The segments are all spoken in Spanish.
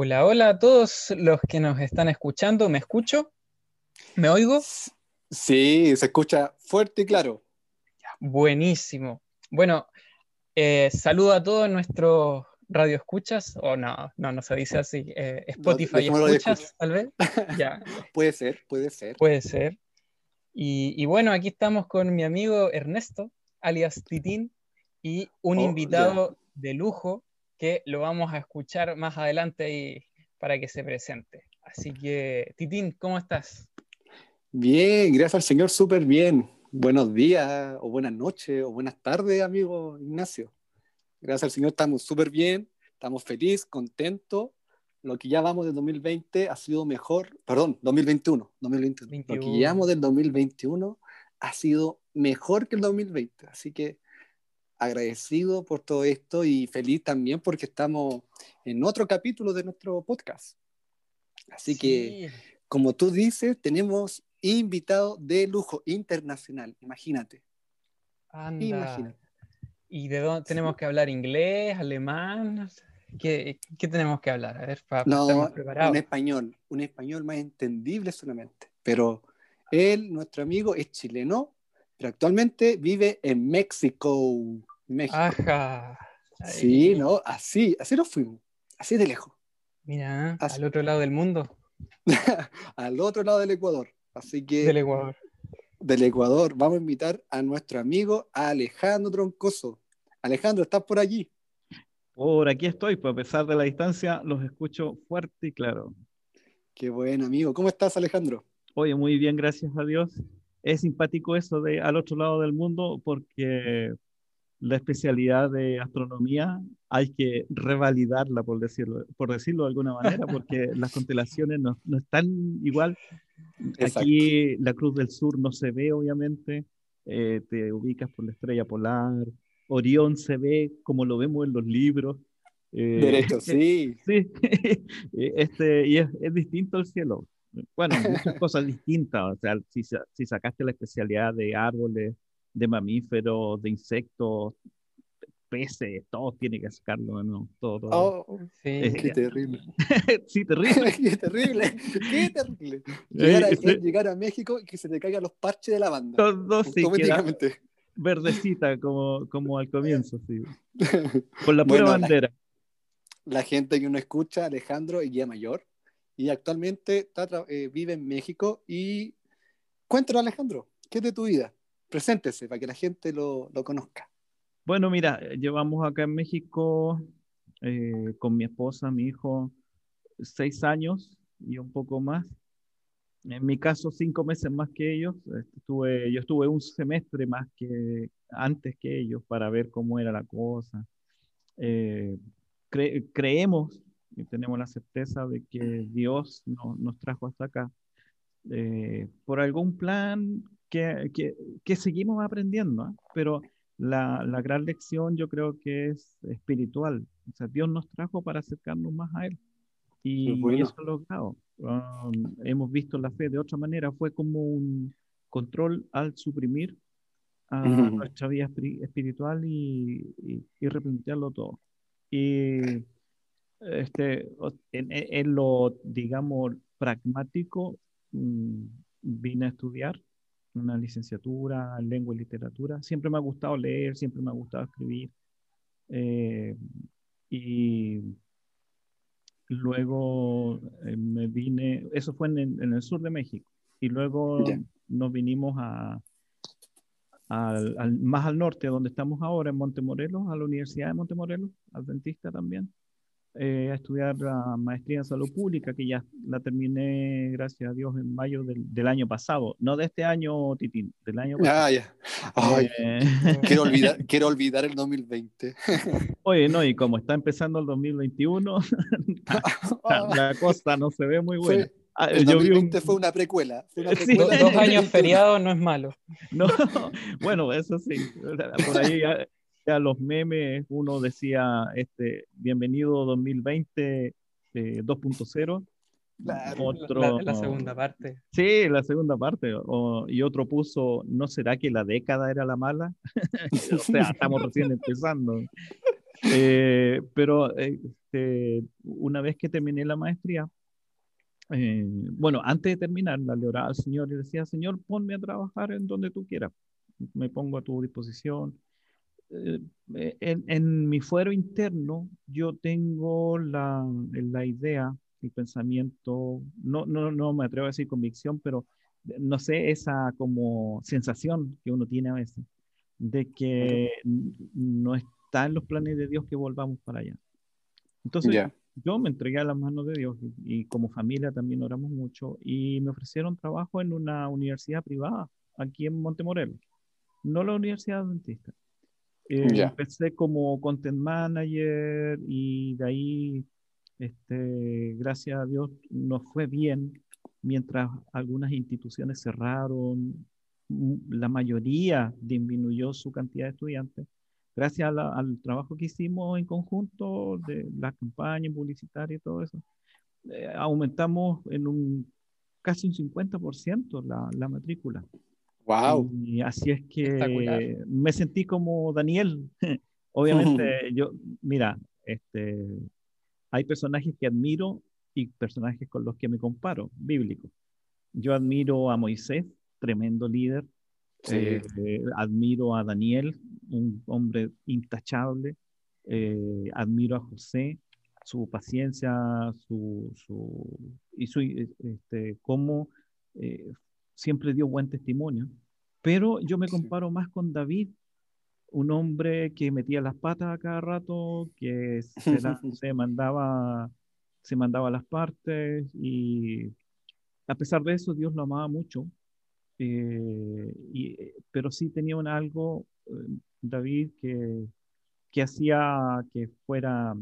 Hola, hola a todos los que nos están escuchando. ¿Me escucho? ¿Me oigo? Sí, se escucha fuerte y claro. Buenísimo. Bueno, eh, saludo a todos nuestros radioescuchas, o no, no, no se dice así, eh, Spotify escuchas, tal vez. ya. puede ser, puede ser. Puede ser. Y, bueno, aquí estamos con mi amigo Ernesto, alias Titín, y un oh, invitado de lujo que lo vamos a escuchar más adelante ahí para que se presente. Así que, Titín, ¿cómo estás? Bien, gracias al Señor, súper bien. Buenos días, o buenas noches, o buenas tardes, amigo Ignacio. Gracias al Señor, estamos súper bien, estamos felices, contentos. Lo que ya vamos del 2020 ha sido mejor, perdón, 2021, 2021. Lo que llevamos del 2021 ha sido mejor que el 2020. Así que agradecido por todo esto y feliz también porque estamos en otro capítulo de nuestro podcast. Así que, como tú dices, tenemos invitado de lujo internacional, imagínate. Imagínate. ¿Y de dónde tenemos que hablar? ¿Inglés? ¿Alemán? ¿Qué, qué tenemos que hablar? A ver, para no, un español, un español más entendible solamente. Pero él, nuestro amigo, es chileno, pero actualmente vive en México. México. Ajá. Sí, ¿no? Así, así nos fuimos, así de lejos. Mira, al otro lado del mundo. al otro lado del Ecuador. Así que. Del Ecuador. Del Ecuador. Vamos a invitar a nuestro amigo Alejandro Troncoso. Alejandro, ¿estás por allí? Por aquí estoy, pues a pesar de la distancia, los escucho fuerte y claro. Qué bueno, amigo. ¿Cómo estás, Alejandro? Oye, muy bien, gracias a Dios. Es simpático eso de al otro lado del mundo porque la especialidad de astronomía hay que revalidarla, por decirlo, por decirlo de alguna manera, porque las constelaciones no, no están igual. Aquí la Cruz del Sur no se ve, obviamente. Eh, te ubicas por la estrella polar. Orión se ve como lo vemos en los libros. Eh, Derecho, sí. sí. este, y es, es, distinto el cielo. Bueno, muchas cosas distintas. O sea, si, si sacaste la especialidad de árboles, de mamíferos, de insectos, peces, todo tiene que sacarlo, ¿no? Todo. Oh, sí. qué terrible. sí, terrible. qué terrible. Qué terrible. Llegar a, este llegar a, México y que se te caigan los parches de la banda. Todo sí, verdecita como, como al comienzo, sí. Con la pura bandera. La, gente que uno escucha, Alejandro, y guía mayor, y actualmente eh, vive en México. Y cuéntanos, Alejandro, ¿qué es de tu vida? Preséntese para que la gente lo, lo conozca. Bueno, mira, llevamos acá en México eh, con mi esposa, mi hijo, seis años y un poco más. En mi caso, cinco meses más que ellos. Estuve, yo estuve un semestre más que antes que ellos para ver cómo era la cosa. Eh, creemos y tenemos la certeza de que Dios nos trajo hasta acá eh, por algún plan que, que, que seguimos aprendiendo, ¿eh? pero la, la, gran lección yo creo que es espiritual. O sea, Dios nos trajo para acercarnos más a Él. Y, eso lo logrado. Um, hemos visto la fe de otra manera. Fue como un control al suprimir a nuestra vida espiritual y, y, y, replantearlo todo. Y este, en, en lo, digamos, pragmático, mm, vine a estudiar una licenciatura en lengua y literatura. Siempre me ha gustado leer, siempre me ha gustado escribir. Eh, y luego eh, me vine, eso fue en, el sur de México, y luego nos vinimos a, más al norte, donde estamos ahora, en Montemorelos, a la Universidad de Montemorelos, adventista también eh, a estudiar la maestría en salud pública, que ya la terminé, gracias a Dios, en mayo del, del año pasado. No de este año, Titín, del año pasado. Ah, ya. Eh, quiero, olvidar, quiero olvidar el 2020. Oye, no, y como está empezando el 2021, la, cosa no se ve muy buena. Ah, el 2020 fue una precuela. Fue una precuela. dos años feriados no es malo. No, bueno, eso sí. Por ahí a los memes, uno decía, este, bienvenido 2020 2.0. otro, la, segunda parte. Sí, la segunda parte. y otro puso, ¿no será que la década era la mala? o sea, estamos recién empezando. Eh, pero este, una vez que terminé la maestría, eh, bueno, antes de terminarla, le oraba al Señor y decía, Señor, ponme a trabajar en donde tú quieras, me pongo a tu disposición. Eh, en, en, mi fuero interno, yo tengo la, la idea, el pensamiento, no, no, no me atrevo a decir convicción, pero no sé, esa como sensación que uno tiene a veces de que no está en los planes de Dios que volvamos para allá. Entonces, yo me entregué a las manos de Dios y, como familia también oramos mucho y me ofrecieron trabajo en una universidad privada aquí en Montemorelos, no la Universidad Adventista. Eh, empecé como content manager y de ahí, este, gracias a Dios, nos fue bien mientras algunas instituciones cerraron, la mayoría disminuyó su cantidad de estudiantes. Gracias al trabajo que hicimos en conjunto de la campaña publicitaria y todo eso, eh, aumentamos en un casi un 50% la, la matrícula. Wow. Y así es que me sentí como Daniel. Obviamente, yo, mira, este, hay personajes que admiro y personajes con los que me comparo, bíblicos. Yo admiro a Moisés, tremendo líder. Eh, eh, admiro a Daniel, un hombre intachable. Eh, admiro a José, su paciencia, su, su y su, este, cómo siempre dio buen testimonio. Pero yo me comparo más con David, un hombre que metía las patas a cada rato, que se, se mandaba se mandaba las partes y a pesar de eso Dios lo amaba mucho, eh, y, pero sí tenía un algo, eh, David, que, que hacía que fuera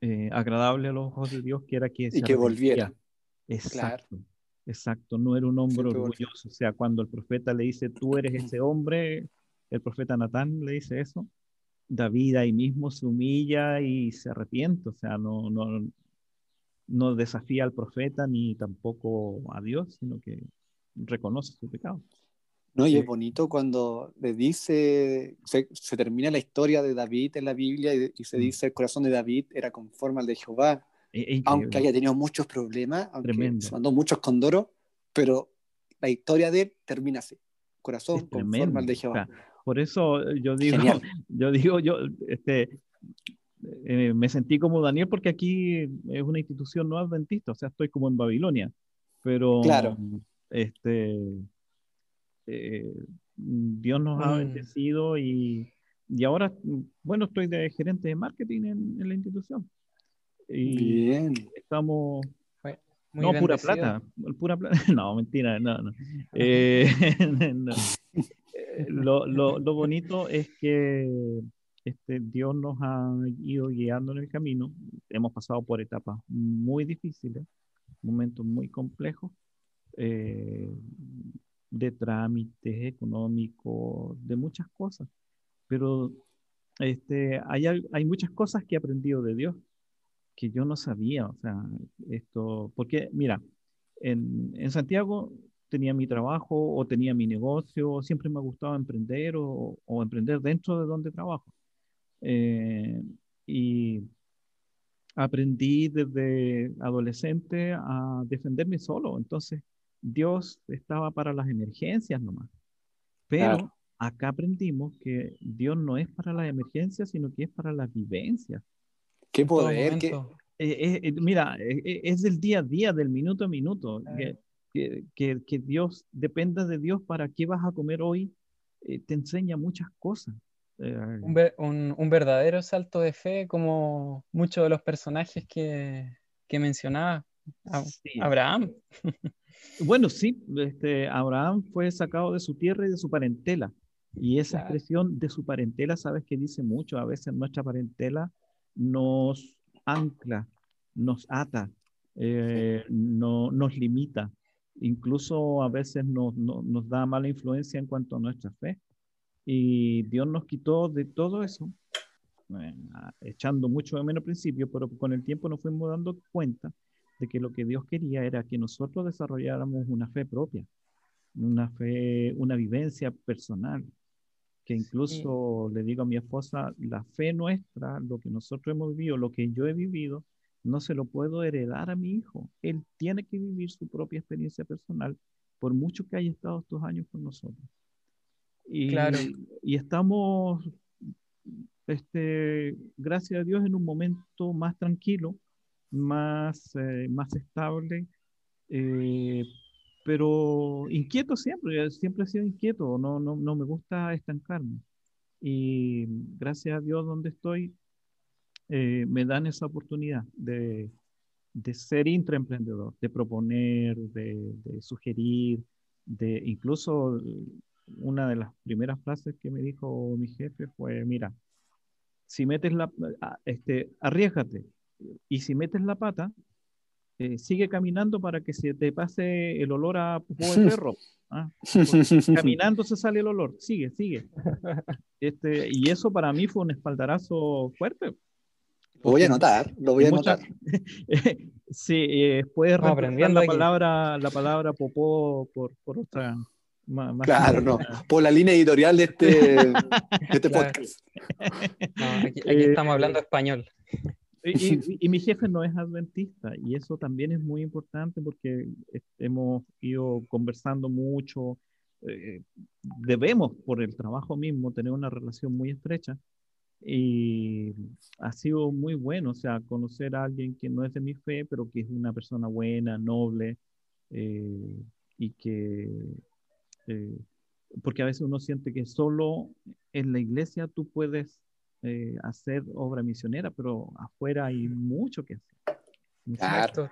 eh, agradable a los ojos de Dios, que era que... Y que volviera. Exacto. Exacto, no era un hombre orgulloso. O sea, cuando el profeta le dice, tú eres ese hombre, el profeta Natán le dice eso, David ahí mismo se humilla y se arrepiente, o sea, no, no, no desafía al profeta ni tampoco a Dios, sino que reconoce su pecado. No, y es bonito cuando le dice, se, termina la historia de David en la Biblia y, se mm. dice el corazón de David era conforme al de Jehová, aunque haya tenido muchos problemas, aunque se mandó muchos condoros, pero la historia de él termina así, corazón conforme al de Jehová. Por eso yo digo, yo digo, yo este, eh, me sentí como Daniel porque aquí es una institución no adventista, o sea, estoy como en Babilonia, pero claro. este, eh, Dios nos ha mm. bendecido y, y, ahora, bueno, estoy de gerente de marketing en, la institución. Y Bien. Estamos... no, pura plata, pura plata. No, mentira, no, no. no lo, lo, lo, bonito es que este, Dios nos ha ido guiando en el camino. Hemos pasado por etapas muy difíciles, momentos muy complejos, eh, de trámites económicos, de muchas cosas. Pero este, hay, hay muchas cosas que he aprendido de Dios que yo no sabía. O sea, esto, porque mira, en, en Santiago tenía mi trabajo o tenía mi negocio, siempre me ha gustado emprender o, emprender dentro de donde trabajo. Eh, y aprendí desde adolescente a defenderme solo, entonces Dios estaba para las emergencias nomás. Pero acá aprendimos que Dios no es para las emergencias, sino que es para las vivencias. Qué poder, qué... Eh, eh, mira, es del día a día, del minuto a minuto que, que, Dios, dependa de Dios para qué vas a comer hoy, eh, te enseña muchas cosas. Eh, un, un, verdadero salto de fe, como muchos de los personajes que, que mencionaba. Abraham. Bueno, sí, este, Abraham fue sacado de su tierra y de su parentela. Y esa expresión de su parentela, sabes que dice mucho. A veces nuestra parentela nos ancla, nos ata, eh, no, nos limita incluso a veces nos, nos da mala influencia en cuanto a nuestra fe. Y Dios nos quitó de todo eso, eh, echando mucho de menos principio, pero con el tiempo nos fuimos dando cuenta de que lo que Dios quería era que nosotros desarrolláramos una fe propia, una fe, una vivencia personal. Que incluso le digo a mi esposa, la fe nuestra, lo que nosotros hemos vivido, lo que yo he vivido, no se lo puedo heredar a mi hijo. Él tiene que vivir su propia experiencia personal, por mucho que haya estado estos años con nosotros. Y, claro. y estamos, este, gracias a Dios, en un momento más tranquilo, más, eh, más estable, eh, pero inquieto siempre, siempre he sido inquieto, no, no, no me gusta estancarme. Y gracias a Dios donde estoy, eh, me dan esa oportunidad de, de ser intraemprendedor, de proponer, de, sugerir, de incluso una de las primeras frases que me dijo mi jefe fue, mira, si metes la, este, arriesgate, y si metes la pata, eh, sigue caminando para que se te pase el olor a popó de perro. ¿ah? Caminando se sale el olor, sigue, sigue. Este, y eso para mí fue un espaldarazo fuerte. Lo voy a anotar, lo voy a anotar. sí, eh, puedes reemplazar la palabra, la palabra popó por, por otra. claro, no, por la línea editorial de este, de este podcast. aquí, aquí eh, estamos hablando español. Y, mi jefe no es adventista y eso también es muy importante porque hemos ido conversando mucho. Eh, debemos, por el trabajo mismo, tener una relación muy estrecha y ha sido muy bueno, o sea, conocer a alguien que no es de mi fe, pero que es una persona buena, noble eh, y que, eh, porque a veces uno siente que solo en la iglesia tú puedes eh, hacer obra misionera, pero afuera hay mucho que hacer. Exacto.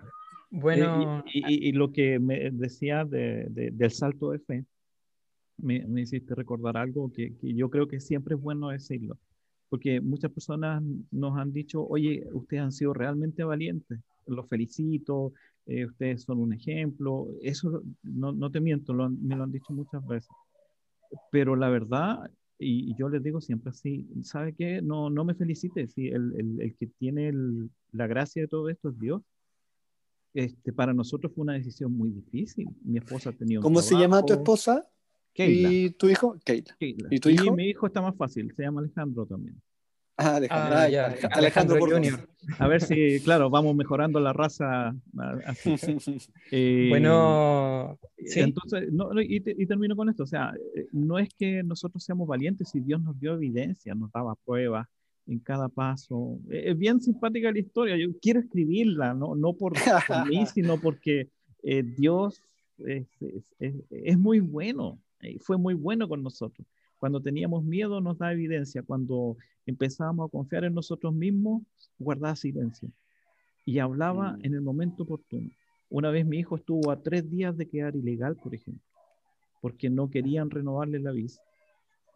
Bueno, y, lo que me decía de, del salto de fe, me, me hiciste recordar algo que, que, yo creo que siempre es bueno decirlo, porque muchas personas nos han dicho, oye, ustedes han sido realmente valientes, los felicito, eh, ustedes son un ejemplo, eso no, no te miento, me lo han dicho muchas veces, pero la verdad y, yo les digo siempre así, ¿sabe qué? No, no me felicite, si el, el, el que tiene la gracia de todo esto es Dios. Este, para nosotros fue una decisión muy difícil. Mi esposa tenía un ¿Cómo se llama tu esposa? Keila. ¿Y tu hijo? Keila. ¿Y tu hijo? Y mi hijo está más fácil, se llama Alejandro también. Ah, Alejandro, ah, Alejandro, Junior. A ver si, claro, vamos mejorando la raza. Eh, bueno, entonces, no, y, y, termino con esto. O sea, eh, no es que nosotros seamos valientes si Dios nos dio evidencia, nos daba pruebas en cada paso. Eh, es bien simpática la historia. Yo quiero escribirla, no, no por, mí, sino porque Dios es, es, es muy bueno. Fue muy bueno con nosotros. Cuando teníamos miedo nos da evidencia. Cuando empezábamos a confiar en nosotros mismos, guardaba silencio. Y hablaba mm. en el momento oportuno. Una vez mi hijo estuvo a tres días de quedar ilegal, por ejemplo, porque no querían renovarle la visa.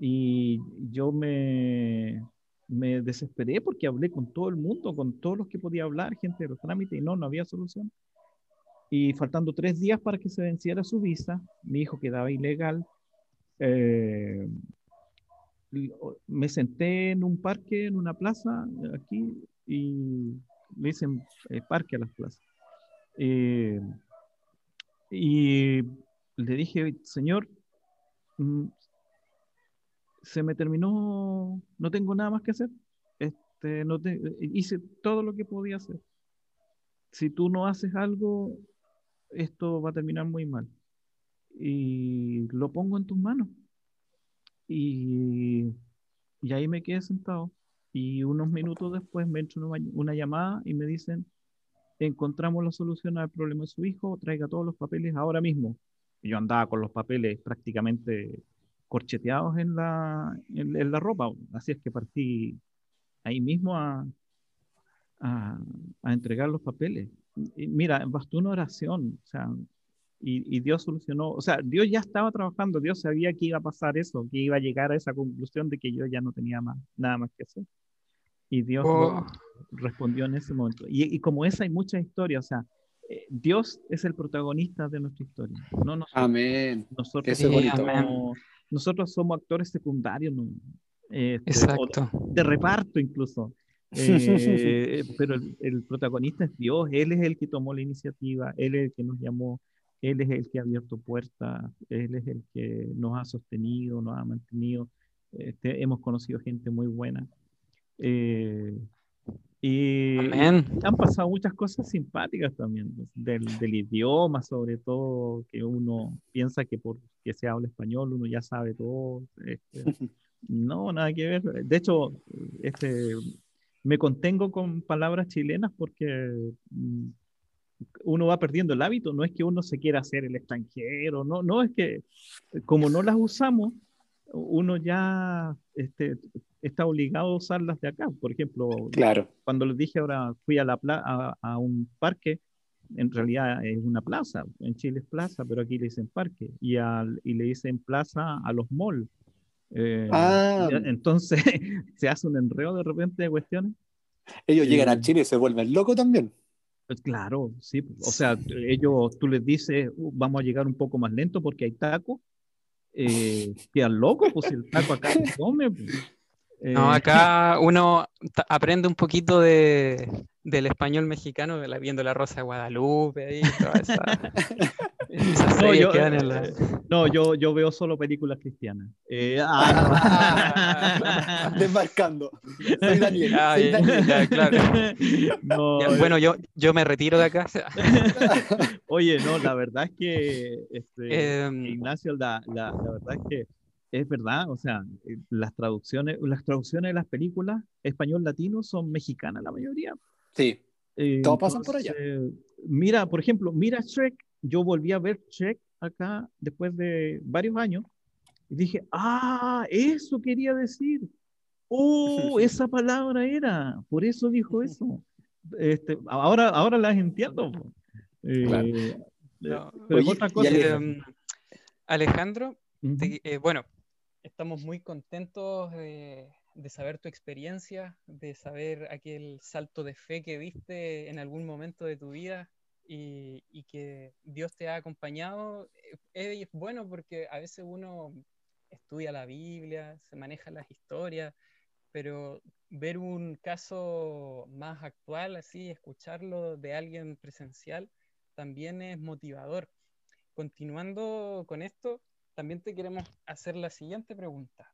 Y yo me, me desesperé porque hablé con todo el mundo, con todos los que podía hablar, gente de los trámites, y no, no había solución. Y faltando tres días para que se venciera su visa, mi hijo quedaba ilegal. Eh, me senté en un parque, en una plaza, aquí, y le dicen eh, parque a las plazas. Eh, y le dije, Señor, mm, se me terminó, no tengo nada más que hacer. Este, no hice todo lo que podía hacer. Si tú no haces algo, esto va a terminar muy mal. Y lo pongo en tus manos. Y, y ahí me quedé sentado. Y unos minutos después me entra una, una, llamada y me dicen, encontramos la solución al problema de su hijo, traiga todos los papeles ahora mismo. Yo andaba con los papeles prácticamente corcheteados en la, en, la ropa, así es que partí ahí mismo a, a, a entregar los papeles. Y mira, bastó una oración, o sea, y, Dios solucionó, o sea, Dios ya estaba trabajando, Dios sabía que iba a pasar eso, que iba a llegar a esa conclusión de que yo ya no tenía más, nada más que hacer. Y Dios oh. respondió en ese momento. Y, como esa hay muchas historias, o sea, eh, Dios es el protagonista de nuestra historia. No nosotros, amén. Nosotros, somos, nosotros somos actores secundarios, este, Exacto. de reparto incluso. Eh, pero el, el, protagonista es Dios, Él es el que tomó la iniciativa, Él es el que nos llamó, él es el que ha abierto puertas, Él es el que nos ha sostenido, nos ha mantenido. Este, hemos conocido gente muy buena. Eh, y han pasado muchas cosas simpáticas también, pues, del, del, idioma sobre todo, que uno piensa que porque se habla español uno ya sabe todo. Este, no, nada que ver. De hecho, este, me contengo con palabras chilenas porque mm, uno va perdiendo el hábito, no es que uno se quiera hacer el extranjero, no, no es que como no las usamos, uno ya este, está obligado a usarlas de acá. Por ejemplo, claro. cuando les dije ahora fui a, la a, a, un parque, en realidad es una plaza, en Chile es plaza, pero aquí le dicen parque, y, al, y le dicen plaza a los malls. Eh, ah. Entonces se hace un enredo de repente de cuestiones. Ellos llegan a eh, Chile y se vuelven locos también. Pues claro, sí. O sea, ellos, tú les dices, uh, vamos a llegar un poco más lento porque hay taco. Eh, quedan locos, pues el taco acá se come. Pues. No, acá uno aprende un poquito de, del español mexicano viendo la Rosa de Guadalupe y toda esa, no, yo, eh, no yo, yo, veo solo películas cristianas. Eh, ah, Desmarcando. Soy Daniel. claro. bueno, yo, yo me retiro de acá. Oye, no, la verdad es que este, em, Ignacio, la, la, la verdad es que es verdad, o sea, eh, las traducciones, las traducciones de las películas español-latino son mexicanas la mayoría. Sí. Eh, todo pasa por allá. Mira, por ejemplo, mira Shrek. Yo volví a ver Shrek acá después de varios años y dije, ah, eso quería decir. Oh, esa palabra era. Por eso dijo eso. Este, ahora, ahora las entiendo. Eh, pero otra cosa. Em, Alejandro, bueno, estamos muy contentos de, saber tu experiencia, de saber aquel salto de fe que diste en algún momento de tu vida y, que Dios te ha acompañado. Es bueno porque a veces uno estudia la Biblia, se maneja las historias, pero ver un caso más actual, así, escucharlo de alguien presencial, también es motivador. Continuando con esto, también te queremos hacer la siguiente pregunta.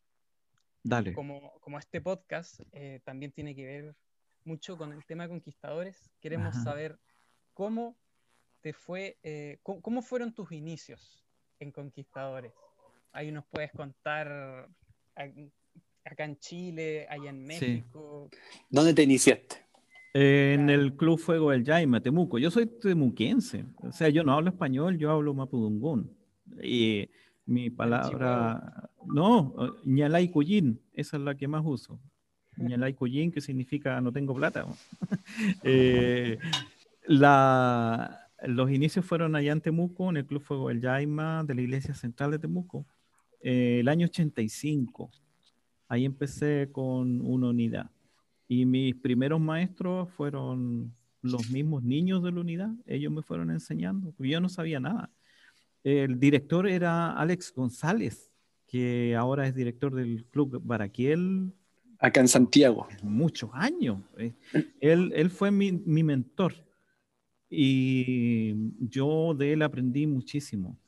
Dale. Como, como este podcast eh, también tiene que ver mucho con el tema conquistadores, queremos saber cómo te fue, eh, cómo, fueron tus inicios en conquistadores. Ahí nos puedes contar acá en Chile, allá en México. ¿Dónde te iniciaste? en el Club Fuego del Yaima, Temuco. Yo soy temuquense, o sea, yo no hablo español, yo hablo mapudungún. Y mi palabra, no, ñalay cuyin, esa es la que más uso. ñalay cuyin, que significa no tengo plata. Eh, la, los inicios fueron allá en Temuco, en el Club Fuego del Yaima de la Iglesia Central de Temuco, eh, el año 85. Ahí empecé con una unidad. Y mis primeros maestros fueron los mismos niños de la unidad. Ellos me fueron enseñando, yo no sabía nada. El director era Alex González, que ahora es director del Club Baraquiel. Acá en Santiago. Muchos años. Eh. Él, él fue mi, mi, mentor y yo de él aprendí muchísimo.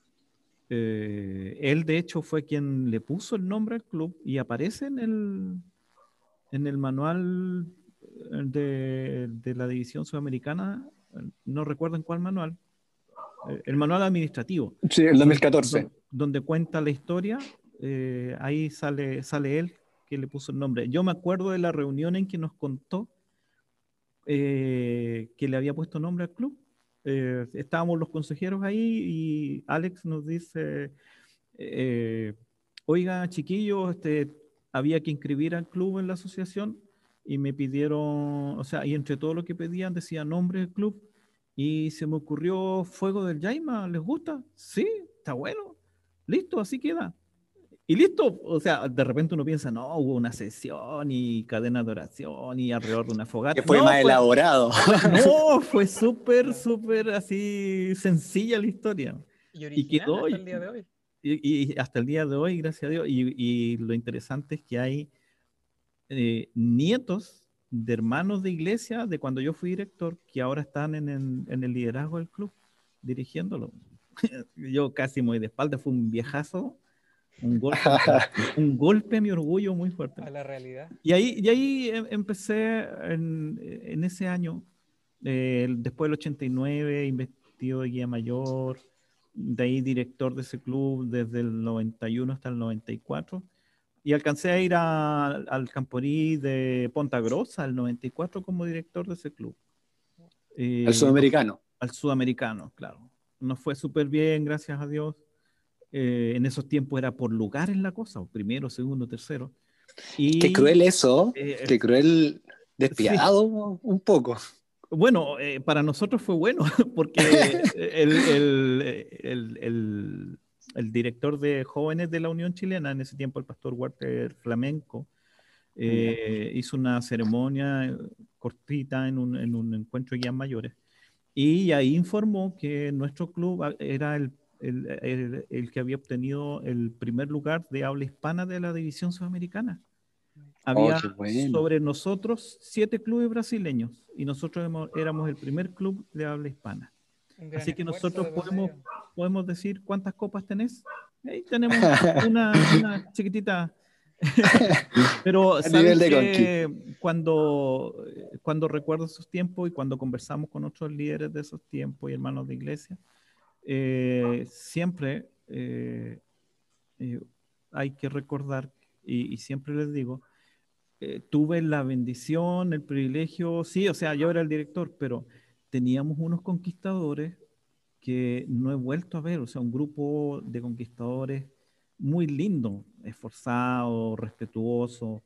Eh, él, de hecho, fue quien le puso el nombre al club y aparece en el, en el manual de, de la División Sudamericana, no recuerdo en cuál manual, eh, el manual administrativo. Sí, el 2014. Donde, cuenta la historia, eh, ahí sale, sale él que le puso el nombre. Yo me acuerdo de la reunión en que nos contó eh, que le había puesto nombre al club. estábamos los consejeros ahí y Alex nos dice, oiga chiquillos, este, había que inscribir al club en la asociación y me pidieron, o sea, y entre todo lo que pedían decía nombre del club y se me ocurrió Fuego del Yaima, ¿les gusta? Sí, está bueno. Listo, así queda. Y listo, o sea, de repente uno piensa, no, hubo una sesión y cadena de oración y alrededor de una fogata. Que fue más elaborado. No, fue súper, súper así sencilla la historia. Y, quedó, hasta el día de hoy. Y, hasta el día de hoy, gracias a Dios. Y, lo interesante es que hay eh, nietos de hermanos de iglesia de cuando yo fui director que ahora están en, el liderazgo del club, dirigiéndolo. yo casi muy de espalda, fue un viejazo, Un golpe, un golpe a mi orgullo muy fuerte. A la realidad. Y ahí, y ahí em, empecé en, en ese año, eh, después del 89, investido de guía mayor, de ahí director de ese club desde el 91 hasta el 94. Y alcancé a ir al Camporí de Ponta Grossa, al 94, como director de ese club. Eh, al sudamericano. Al sudamericano, claro. Nos fue súper bien, gracias a Dios. Eh, en esos tiempos era por lugares la cosa, primero, segundo, tercero. Y, Qué cruel eso, eh, Qué cruel, despiadado un poco. Bueno, eh, para nosotros fue bueno, porque el, el, el, el, director de jóvenes de la Unión Chilena, en ese tiempo el pastor Walter Flamenco, eh, hizo una ceremonia cortita en un, en un encuentro de guías mayores y ahí informó que nuestro club era el, el, que había obtenido el primer lugar de habla hispana de la división sudamericana. Había oh, sobre nosotros siete clubes brasileños y nosotros éramos el primer club de habla hispana. Así que nosotros podemos, podemos decir cuántas copas tenés. Ahí tenemos una, chiquitita. Pero sabes que cuando, cuando recuerdo esos tiempos y cuando conversamos con otros líderes de esos tiempos y hermanos de iglesia, eh, siempre eh, eh, hay que recordar, y siempre les digo, eh, tuve la bendición, el privilegio, sí, o sea, yo era el director, pero teníamos unos conquistadores que no he vuelto a ver, o sea, un grupo de conquistadores muy lindo, esforzado, respetuoso,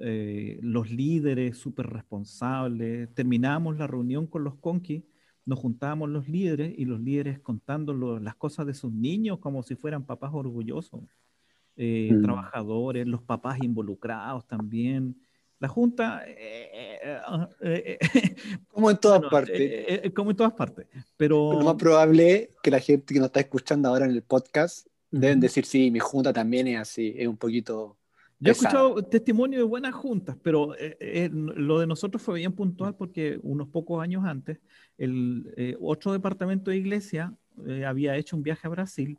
eh, los líderes súper responsables. Terminábamos la reunión con los conquis, nos juntábamos los líderes y los líderes contando las cosas de sus niños como si fueran papás orgullosos. Eh, mm. trabajadores, los papás involucrados también. La Junta, eh, eh, como en todas partes. como en todas partes. Pero... Lo más probable que la gente que nos está escuchando ahora en el podcast deben decir, sí, mi Junta también es así, es un poquito... Yo he escuchado testimonio de buenas juntas, pero lo de nosotros fue bien puntual porque unos pocos años antes, el otro departamento de iglesia había hecho un viaje a Brasil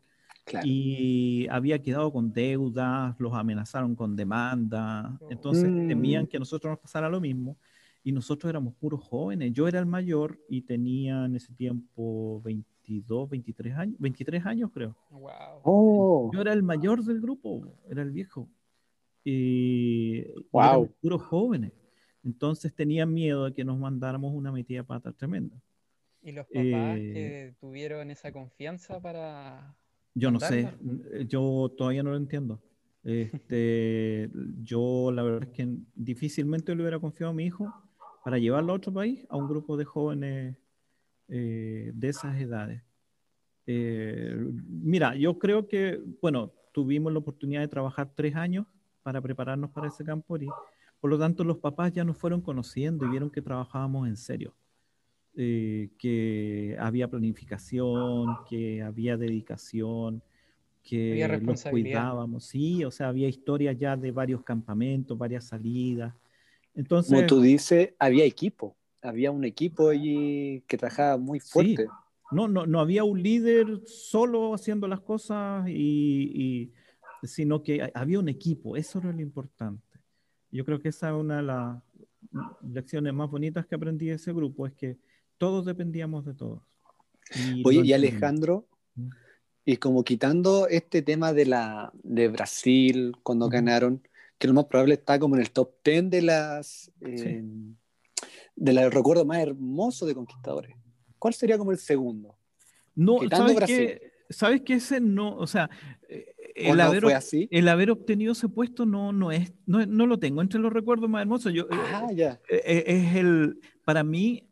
y había quedado con deudas, los amenazaron con demanda, entonces temían mm. que a nosotros nos pasara lo mismo y nosotros éramos puros jóvenes. Yo era el mayor y tenía en ese tiempo 22, 23 años, 23 años creo. Oh. Yo era el mayor del grupo, era el viejo. Y, wow. puros jóvenes. Entonces tenían miedo de que nos mandáramos una metida pata tremenda. ¿Y los papás eh, que tuvieron esa confianza para, yo no sé, eh, yo todavía no lo entiendo. Este, yo la verdad es que difícilmente le hubiera confiado a mi hijo para llevarlo a otro país, a un grupo de jóvenes eh, de esas edades. Eh, mira, yo creo que, bueno, tuvimos la oportunidad de trabajar tres años para prepararnos para ese campo y por lo tanto los papás ya nos fueron conociendo y vieron que trabajábamos en serio. Eh, que había planificación, que había dedicación, que nos cuidábamos, sí, o sea, había historias ya de varios campamentos, varias salidas. Entonces, Como tú dices, había equipo, había un equipo allí que trabajaba muy fuerte. No, no, no había un líder solo haciendo las cosas, y, sino que había un equipo, eso era lo importante. Yo creo que esa es una de las lecciones más bonitas que aprendí de ese grupo, es que todos dependíamos de todos. Oye, y Alejandro, mm. y como quitando este tema de, la, de Brasil cuando ganaron, que lo más probable está como en el top 10 de las eh, de los recuerdos más hermosos de conquistadores. ¿Cuál sería como el segundo? No, ¿sabes que, ¿sabes que ese no, o sea, eh, el, haber, el haber obtenido ese puesto no, no, es, no, no lo tengo entre los recuerdos más hermosos. Yo, ah, ya. Eh, es el, para mí,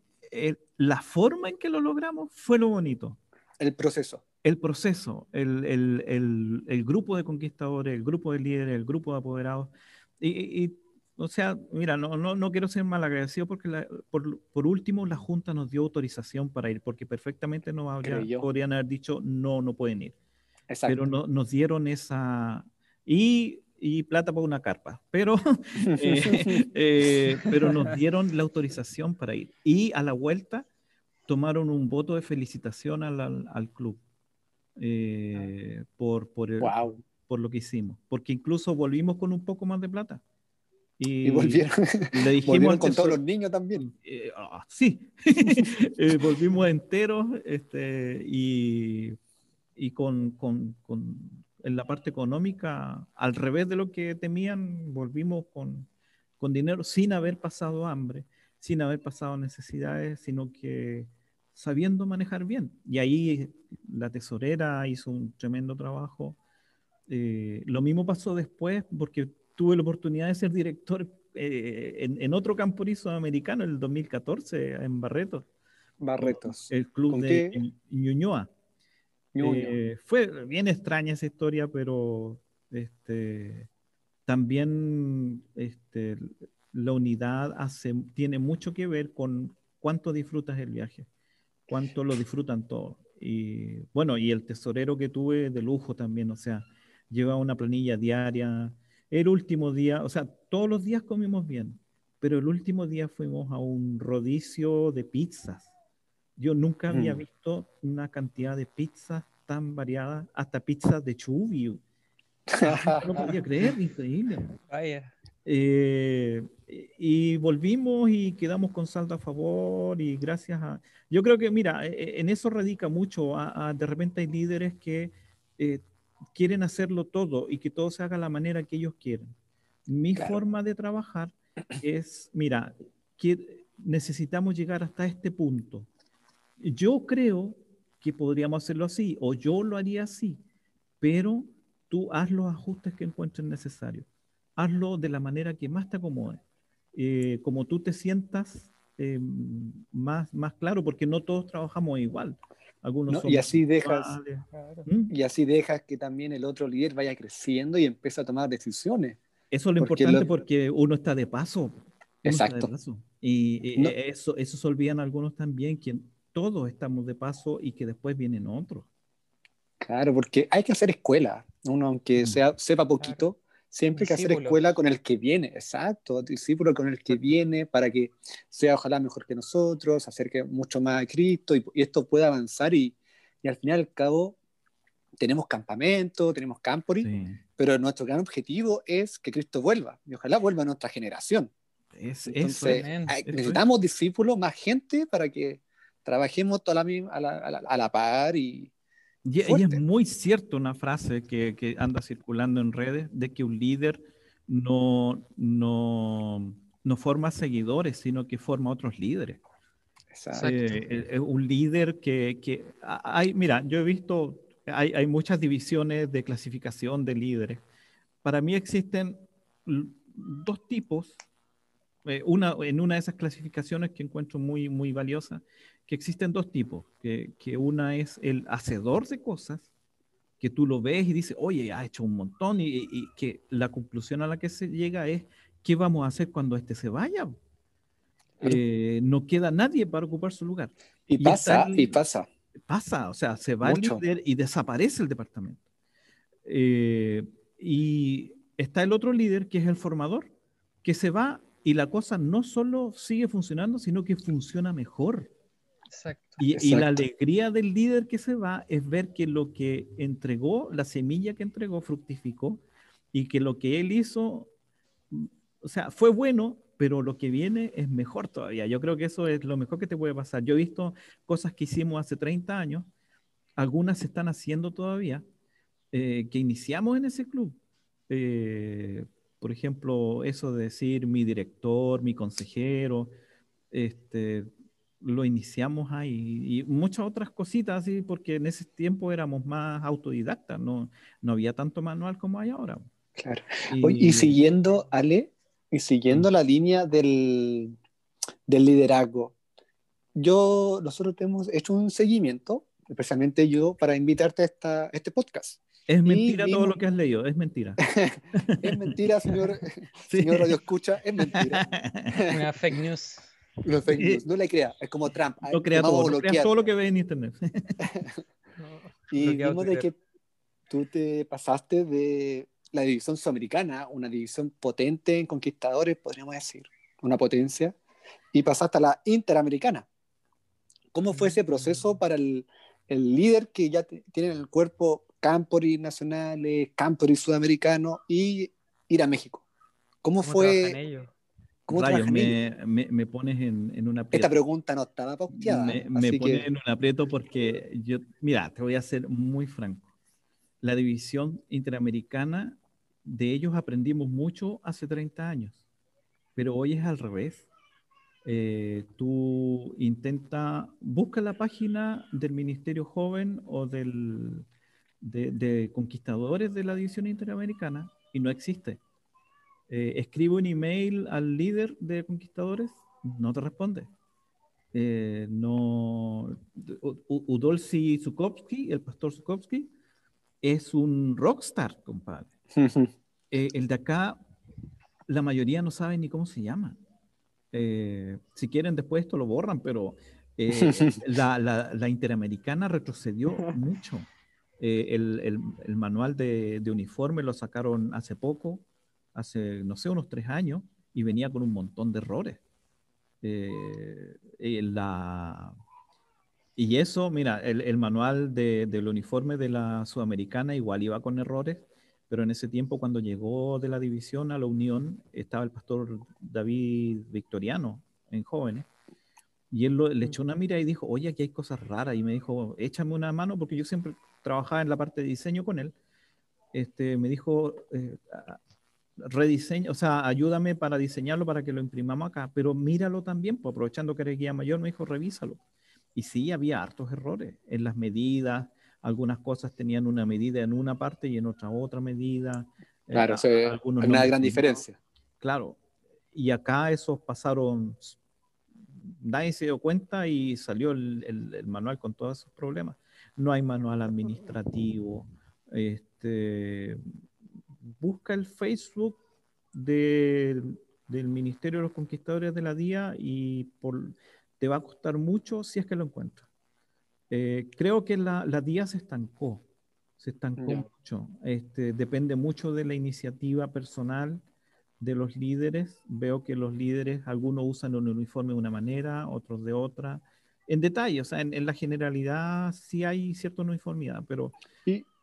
la forma en que lo logramos fue lo bonito. El proceso. El proceso, el, el, el, grupo de conquistadores, el grupo de líderes, el grupo de apoderados. Y, o sea, mira, no, no, no quiero ser mal agradecido porque por, por, último la Junta nos dio autorización para ir, porque perfectamente no habría, podrían haber dicho no, no pueden ir. Exacto. Pero no, nos dieron esa... Y y plata para una carpa, pero, eh, eh, pero nos dieron la autorización para ir. Y a la vuelta tomaron un voto de felicitación al, al, club eh, por, por, por lo que hicimos, porque incluso volvimos con un poco más de plata. Y, volvieron, le dijimos con todos los niños también. Ah, sí, eh, volvimos enteros este, y, y con, con, con, en la parte económica, al revés de lo que temían, volvimos con, con dinero sin haber pasado hambre, sin haber pasado necesidades, sino que sabiendo manejar bien. Y ahí la tesorera hizo un tremendo trabajo. Eh, lo mismo pasó después porque tuve la oportunidad de ser director eh, en, otro camporizo americano en el 2014 en Barretos. Barretos. El club de Ñuñoa. Eh, fue bien extraña esa historia, pero este, también este, la unidad hace, tiene mucho que ver con cuánto disfrutas el viaje cuánto lo disfrutan todos. Y bueno, y el tesorero que tuve de lujo también, o sea, lleva una planilla diaria. El último día, o sea, todos los días comimos bien, pero el último día fuimos a un rodicio de pizzas. Yo nunca había mm. visto una cantidad de pizzas tan variadas, hasta pizzas de chubio. No podía creer, increíble. Vaya. Eh, y volvimos y quedamos con saldo a favor y gracias a... Yo creo que, mira, e, e, en eso radica mucho. de repente hay líderes que eh, quieren hacerlo todo y que todo se haga de la manera que ellos quieren. Mi forma de trabajar es, mira, que necesitamos llegar hasta este punto. Yo creo que podríamos hacerlo así, o yo lo haría así, pero tú haz los ajustes que encuentres necesarios. Hazlo de la manera que más te acomode. Eh, como tú te sientas eh, más, más claro, porque no todos trabajamos igual. Algunos y así dejas ¿Mm? y así dejas que también el otro líder vaya creciendo y empiece a tomar decisiones. Eso es lo importante porque uno está de paso. Exacto. Y, eso, eso se olvidan algunos también, que todos estamos de paso y que después vienen otros. Claro, porque hay que hacer escuela. Uno, aunque mm. sea, sepa poquito, Siempre hay que hacer escuela con el que viene, exacto, discípulo con el que viene para que sea ojalá mejor que nosotros, acerque mucho más a Cristo y, esto pueda avanzar y, y, al final y al cabo tenemos campamento, tenemos campori, pero nuestro gran objetivo es que Cristo vuelva y ojalá vuelva a nuestra generación. Es, Entonces, necesitamos discípulos, más gente para que trabajemos toda la, a, la, a la par y, y, es muy cierto una frase que, que, anda circulando en redes de que un líder no, no, no forma seguidores, sino que forma otros líderes. Exacto. Eh, un líder que, que, hay, mira, yo he visto, hay, hay muchas divisiones de clasificación de líderes. Para mí existen dos tipos eh, una, en una de esas clasificaciones que encuentro muy, muy valiosa, que existen dos tipos, que, que, una es el hacedor de cosas, que tú lo ves y dices, oye, ha hecho un montón, y, y, que la conclusión a la que se llega es, ¿qué vamos a hacer cuando este se vaya? Eh, no queda nadie para ocupar su lugar. Y, pasa, y pasa. Pasa, o sea, se va el líder y desaparece el departamento. Eh, y está el otro líder, que es el formador, que se va y la cosa no solo sigue funcionando, sino que funciona mejor. Exacto. Y, la alegría del líder que se va es ver que lo que entregó, la semilla que entregó, fructificó y que lo que él hizo, o sea, fue bueno, pero lo que viene es mejor todavía. Yo creo que eso es lo mejor que te puede pasar. Yo he visto cosas que hicimos hace 30 años, algunas se están haciendo todavía, eh, que iniciamos en ese club. Eh, por ejemplo, eso de decir mi director, mi consejero, este, lo iniciamos ahí y muchas otras cositas así, porque en ese tiempo éramos más autodidactas, no, no había tanto manual como hay ahora. Claro. Y, siguiendo, Ale, y siguiendo la línea del, del liderazgo, yo, nosotros hemos hecho un seguimiento, especialmente yo, para invitarte a, esta, a este podcast. Es mentira todo lo que has leído, es mentira. es mentira, señor, señor Radio Escucha, es mentira. Una fake news. Fake news. No le crea, es como Trump. No crea todo, no crea todo lo que ve en internet. y vimos de que tú te pasaste de la división sudamericana, una división potente en conquistadores, podríamos decir, una potencia, y pasaste a la interamericana. ¿Cómo fue ese proceso mm. para el, el líder que ya tiene el cuerpo campori nacionales, campori sudamericanos y ir a México. ¿Cómo, fue? ¿Cómo me, me, me, pones en, en una Esta pregunta no estaba pauteada. Me, me pones en un aprieto porque yo, mira, te voy a ser muy franco. La división interamericana, de ellos aprendimos mucho hace 30 años, pero hoy es al revés. Eh, tú intenta, busca la página del Ministerio Joven o del, de, de Conquistadores de la División Interamericana y no existe eh, escribo un email al líder de conquistadores, no te responde. Eh, no, Udolsi Zukovsky, el pastor Zukovsky, es un rockstar, compadre. Eh, el de acá, la mayoría no sabe ni cómo se llama. si quieren, después esto lo borran, pero la, la, interamericana retrocedió mucho. El, el, el, manual de, de, uniforme lo sacaron hace poco hace, no sé, unos tres años y venía con un montón de errores. Eh, la, y eso, mira, el, el manual de, del uniforme de la Sudamericana igual iba con errores, pero en ese tiempo cuando llegó de la división a la Unión estaba el pastor David Victoriano en jóvenes. Y él le echó una mira y dijo, oye, aquí hay cosas raras. Y me dijo, échame una mano, porque yo siempre trabajaba en la parte de diseño con él. Este, me dijo, eh, rediseño, o sea, ayúdame para diseñarlo para que lo imprimamos acá, pero míralo también, pues aprovechando que eres guía mayor, me dijo, revísalo. Y sí, había hartos errores en las medidas, algunas cosas tenían una medida en una parte y en otra otra medida. Eh, claro, hay una gran diferencia. Claro, y acá esos pasaron, nadie se dio cuenta y salió el, el manual con todos esos problemas. No hay manual administrativo, este, busca el Facebook del Ministerio de los Conquistadores de la DIA y por, te va a costar mucho si es que lo encuentras. Eh, creo que la, la, DIA se estancó, se estancó mucho. Este, depende mucho de la iniciativa personal de los líderes. Veo que los líderes, algunos usan un uniforme de una manera, otros de otra. En detalle, o sea, en, la generalidad sí hay cierta uniformidad, pero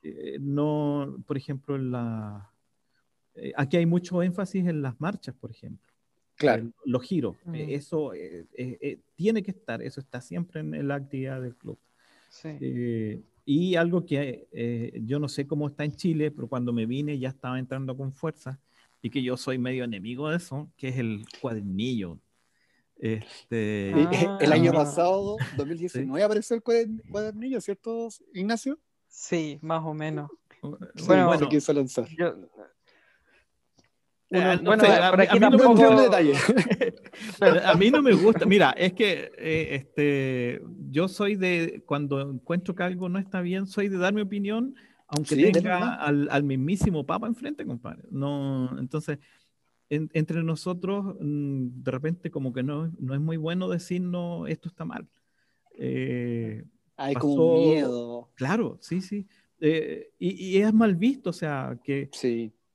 eh, no, por ejemplo, en la, eh, aquí hay mucho énfasis en las marchas, por ejemplo. Claro. los giros. Mm. Eh, eso tiene que estar, eso está siempre en, la actividad del club. Sí. y algo que yo no sé cómo está en Chile, pero cuando me vine ya estaba entrando con fuerza y que yo soy medio enemigo de eso, que es el cuadernillo. Este, el año ah. pasado, 2019, apareció el cuadernillo, ¿cierto, Ignacio? Sí, más o menos. bueno, bueno quiso lanzar. bueno, a, mí no detalle. a mí no me gusta. Mira, es que eh, este, yo soy de, cuando encuentro que algo no está bien, soy de dar mi opinión, aunque tenga al, al, mismísimo Papa enfrente, compadre. No, entonces, entre nosotros, mm, de repente como que no, no es muy bueno decirnos esto está mal. Eh, hay como miedo. Claro, sí, sí. Eh, y, es mal visto, o sea, que,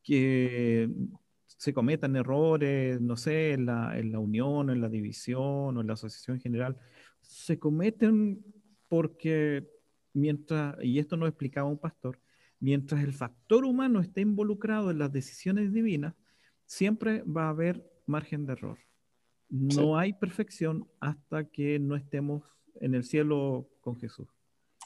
que se cometan errores, no sé, en la, en la unión, en la división o en la asociación general. Se cometen porque mientras, y esto nos explicaba un pastor, mientras el factor humano esté involucrado en las decisiones divinas, siempre va a haber margen de error. No hay perfección hasta que no estemos en el cielo con Jesús.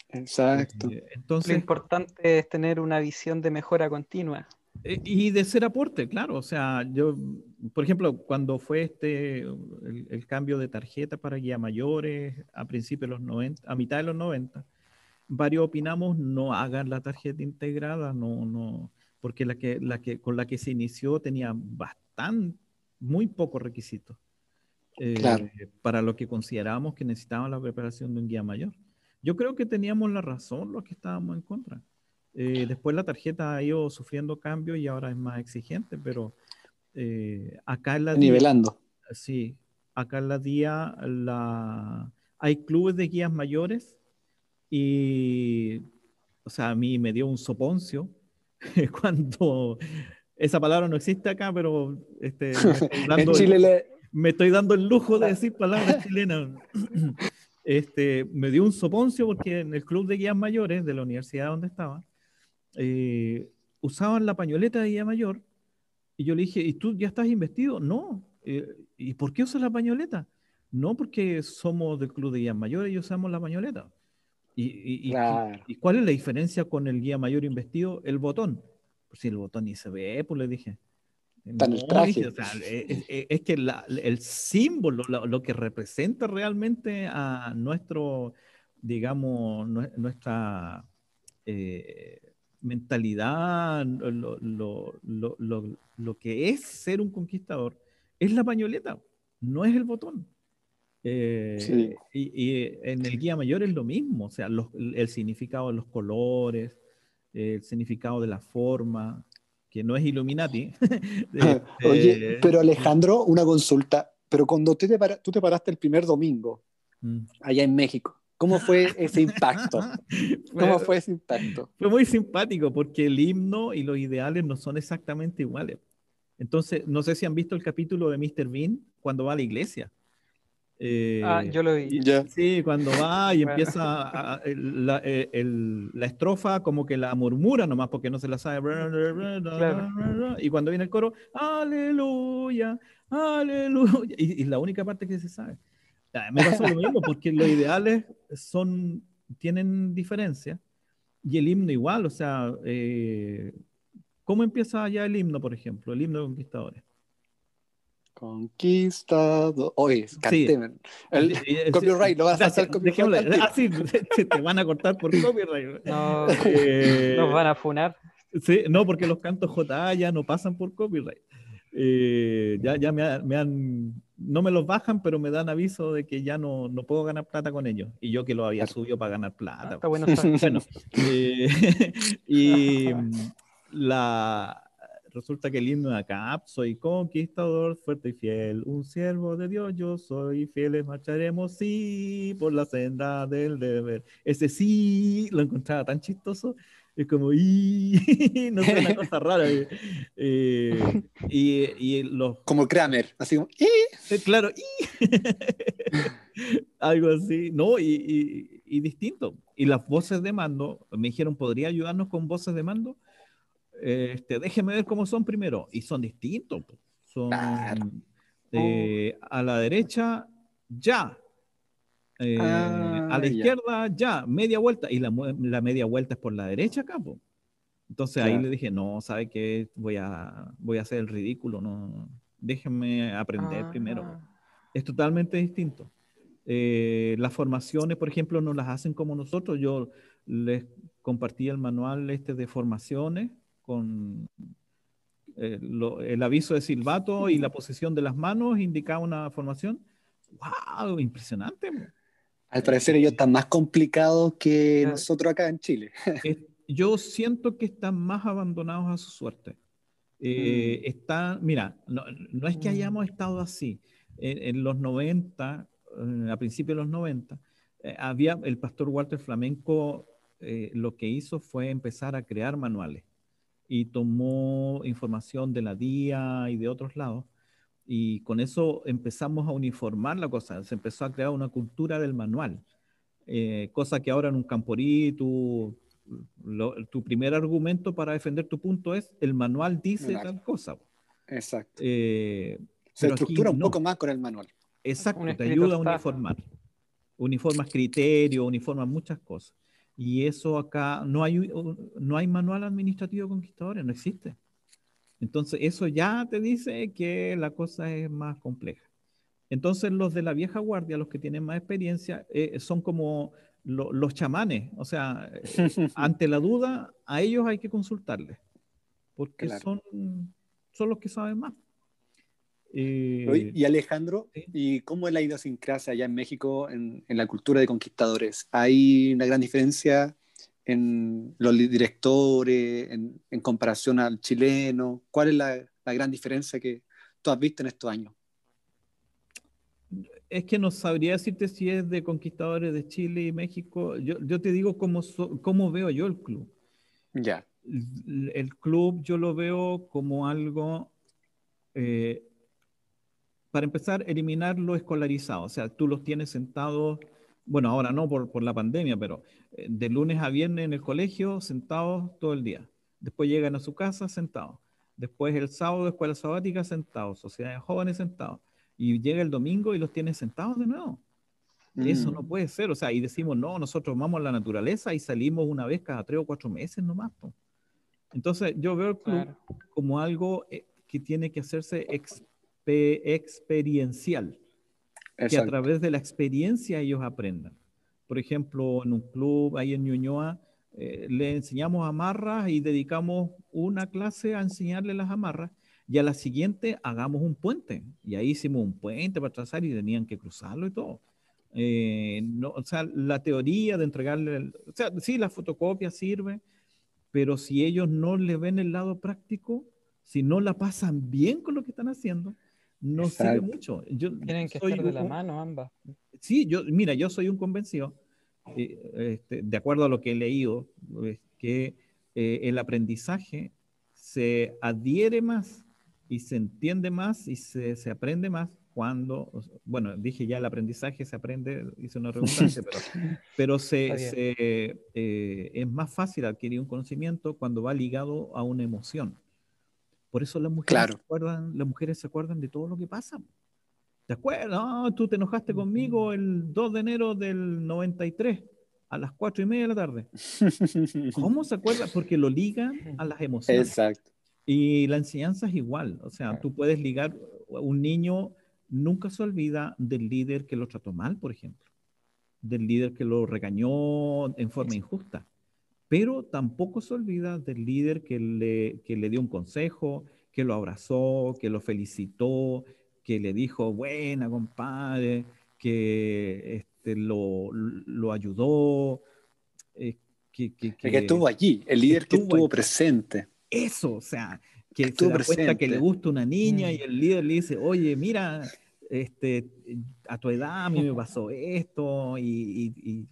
Exacto. Eh, entonces, Lo importante es tener una visión de mejora continua. Eh, y de ser aporte, claro. O sea, yo, por ejemplo, cuando fue este el, cambio de tarjeta para guía mayores a principios de los 90, a mitad de los 90, varios opinamos no hagan la tarjeta integrada, no, no, porque la que, la que, con la que se inició tenía bastante, muy pocos requisitos. Eh, para lo que considerábamos que necesitaba la preparación de un guía mayor. Yo creo que teníamos la razón los que estábamos en contra. Eh, después la tarjeta ha ido sufriendo cambios y ahora es más exigente, pero eh, acá en la... Nivelando. sí, acá en la día la, hay clubes de guías mayores y, o sea, a mí me dio un soponcio cuando... Esa palabra no existe acá, pero este, en Chile le, me estoy dando el lujo de decir palabras chilenas. Este, me dio un soponcio porque en el club de guías mayores de la universidad donde estaba, eh, usaban la pañoleta de Guía Mayor y yo le dije, ¿y tú ya estás investido? No. Eh, ¿Y por qué usas la pañoleta? No, porque somos del Club de Guías Mayores y usamos la pañoleta. ¿Y, y, cuál es la diferencia con el guía mayor investido? El botón. Pues si el botón ni se ve, pues le dije. Es, que el símbolo, lo, que representa realmente a nuestro, digamos, nuestra eh, mentalidad, lo, lo, que es ser un conquistador, es la pañoleta, no es el botón. Eh, y, en el guía mayor es lo mismo, o sea, el significado de los colores, el significado de la forma, que no es Illuminati. Oye, este, pero Alejandro, una consulta, pero cuando tú te, tú te paraste el primer domingo, mm. allá en México, ¿Cómo fue ese impacto? ¿Cómo fue ese impacto? Fue muy simpático porque el himno y los ideales no son exactamente iguales. Entonces, no sé si han visto el capítulo de Mr. Bean cuando va a la iglesia. Eh, ah, yo lo vi. Sí, cuando va y empieza la, la, estrofa como que la murmura nomás porque no se la sabe. Y cuando viene el coro, aleluya, aleluya. Y, y la única parte que se sabe. Me pasa lo mismo porque los ideales son, tienen diferencia y el himno igual, o sea, eh, ¿cómo empieza ya el himno, por ejemplo, el himno de conquistadores? Conquistado. Oye, cantemos. El, copyright, lo vas a hacer copyright. Ah, sí, te van a cortar por copyright. No, eh, nos van a funar. Sí, no, porque los cantos JA ya no pasan por copyright. Eh, ya ya me, me, han, no me los bajan, pero me dan aviso de que ya no, no puedo ganar plata con ellos. Y yo que lo había subido para ganar plata. Ah, está bueno. bueno eh, y la, resulta que el himno de acá, soy conquistador, fuerte y fiel, un siervo de Dios, yo soy fieles, marcharemos, sí, por la senda del deber. Ese sí lo encontraba tan chistoso, es como, y no sé, una cosa rara. Eh, y, y, los... Como Kramer, así como, eh, Claro, algo así, ¿no? Y, y, distinto. Y las voces de mando, me dijeron, ¿podría ayudarnos con voces de mando? Este, déjeme ver cómo son primero. Y son distintos. Son eh, a la derecha, ya. Eh, a la ah, izquierda, ya. Media vuelta. Y la, la, media vuelta es por la derecha, capo. Entonces ahí le dije, no, ¿sabe qué? Voy a, voy a hacer el ridículo. No, déjenme aprender primero. Es totalmente distinto. Eh, las formaciones, por ejemplo, no las hacen como nosotros. Yo les compartí el manual este de formaciones con eh, el aviso de silbato y la posición de las manos indicaba una formación. ¡Wow! Impresionante. Al parecer ellos están más complicados que nosotros acá en Chile. Yo siento que están más abandonados a su suerte. Eh, mm. está, mira, no, no, es que hayamos estado así. En, los 90, eh, a principios de los 90, había el pastor Walter Flamenco, lo que hizo fue empezar a crear manuales y tomó información de la DIA y de otros lados. Y con eso empezamos a uniformar la cosa, se empezó a crear una cultura del manual, eh, cosa que ahora en un camporí tu, tu primer argumento para defender tu punto es el manual dice tal cosa. Exacto. Eh, se estructura un poco más con el manual. Exacto, te ayuda a uniformar. Uniformas criterios, uniformas muchas cosas. Y eso acá, no hay, no hay manual administrativo de conquistadores, no existe. Entonces, eso ya te dice que la cosa es más compleja. Entonces, los de la vieja guardia, los que tienen más experiencia, eh, son como los chamanes. O sea, ante la duda, a ellos hay que consultarles, porque son, son los que saben más. Eh, y Alejandro, ¿y cómo es la idiosincrasia allá en México en, la cultura de conquistadores? ¿Hay una gran diferencia en los directores, en, comparación al chileno? ¿Cuál es la, gran diferencia que tú has visto en estos años? Es que no sabría decirte si es de conquistadores de Chile y México. Yo, te digo cómo, cómo veo yo el club. Ya. El, club yo lo veo como algo eh, para empezar, eliminar lo escolarizado. O sea, tú los tienes sentados bueno, ahora no por, por la pandemia, pero eh, de lunes a viernes en el colegio, sentados todo el día. Después llegan a su casa sentados. Después el sábado, escuela sabática, sentados. Sociedades jóvenes sentados. Y llega el domingo y los tiene sentados de nuevo. Eso no mm. puede ser. O sea, y decimos, no, nosotros vamos a la naturaleza y salimos una vez cada tres o cuatro meses nomás. Entonces, yo veo el club como algo eh, que tiene que hacerse experiencial. Que a través de la experiencia ellos aprendan. Por ejemplo, en un club ahí en Ñuñoa, eh, le enseñamos amarras y dedicamos una clase a enseñarle las amarras y a la siguiente hagamos un puente. Y ahí hicimos un puente para trazar y tenían que cruzarlo y todo. Eh, no, o sea, la teoría de entregarle, o sea, sí, la fotocopia sirve, pero si ellos no le ven el lado práctico, si no la pasan bien con lo que están haciendo, no sirve mucho. Yo Tienen que estar de la mano ambas. Sí, yo, mira, yo soy un convencido, eh, este, de acuerdo a lo que he leído, es que eh, el aprendizaje se adhiere más y se entiende más y se, se aprende más cuando, bueno, dije ya el aprendizaje se aprende, hice una redundancia, pero, pero se, se eh, es más fácil adquirir un conocimiento cuando va ligado a una emoción. Por eso las mujeres, se acuerdan, las mujeres se acuerdan de todo lo que pasa. ¿Te acuerdas? No, tú te enojaste conmigo el 2 de enero del 93 a las 4 y media de la tarde. ¿Cómo se acuerda? Porque lo ligan a las emociones. Exacto. Y la enseñanza es igual. O sea, tú puedes ligar, un niño nunca se olvida del líder que lo trató mal, por ejemplo. Del líder que lo regañó en forma injusta. Pero tampoco se olvida del líder que le, que le dio un consejo, que lo abrazó, que lo felicitó, que le dijo, buena, compadre, que este, lo, lo ayudó. Eh, que, que, que, estuvo allí, el líder que estuvo, presente. Eso, o sea, que se da cuenta que le gusta una niña y mm. el líder le dice, oye, mira, este, a tu edad a mí me pasó esto y, y,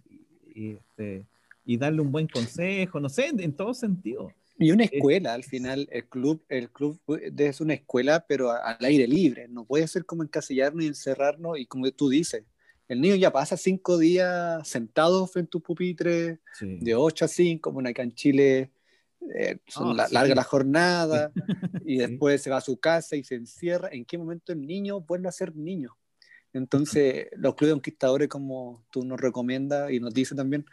y, este, y darle un buen consejo, no sé, en todo sentido. Y una escuela, al final, el club, el club es una escuela, pero al aire libre. No puede ser como encasillarnos y encerrarnos. Y como tú dices, el niño ya pasa cinco días sentado frente a tu pupitre, de 8 a 5, como acá en Chile eh, son ah, larga la jornada, y después se va a su casa y se encierra. ¿En qué momento el niño vuelve a ser niño? Entonces, los clubes conquistadores, como tú nos recomiendas y nos dices también,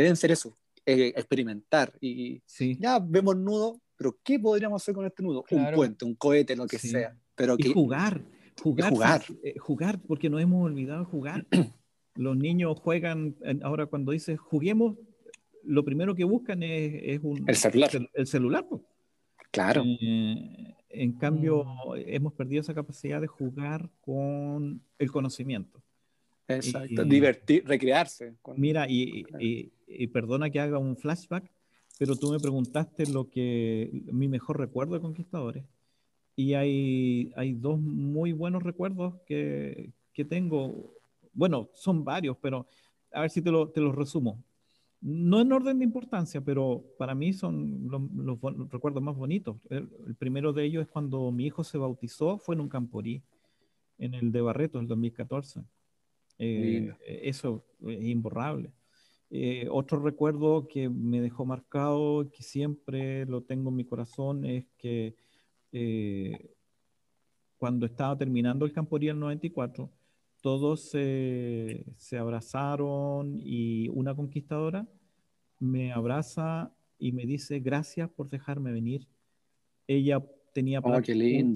deben ser eso, eh, experimentar. Y ya vemos nudo, pero ¿qué podríamos hacer con este nudo? Un puente, un cohete, lo que sea. Pero y jugar, jugar, jugar. Eh, jugar, porque nos hemos olvidado jugar. Los niños juegan, ahora cuando dices juguemos, lo primero que buscan es, un, el celular. El, celular Claro. Eh, en cambio, mm. hemos perdido esa capacidad de jugar con el conocimiento. Exacto, divertir, recrearse. Mira, y, y, perdona que haga un flashback, pero tú me preguntaste lo que mi mejor recuerdo de Conquistadores. Y hay, hay dos muy buenos recuerdos que, que tengo. Bueno, son varios, pero a ver si te, lo, te los resumo. No en orden de importancia, pero para mí son los, recuerdos más bonitos. El, el, primero de ellos es cuando mi hijo se bautizó, fue en un camporí, en el de Barreto, en el 2014. Eh, eso es imborrable. Eh, otro recuerdo que me dejó marcado, que siempre lo tengo en mi corazón, es que eh, cuando estaba terminando el Camporía el 94, todos se abrazaron y una conquistadora me abraza y me dice gracias por dejarme venir. Ella tenía oh,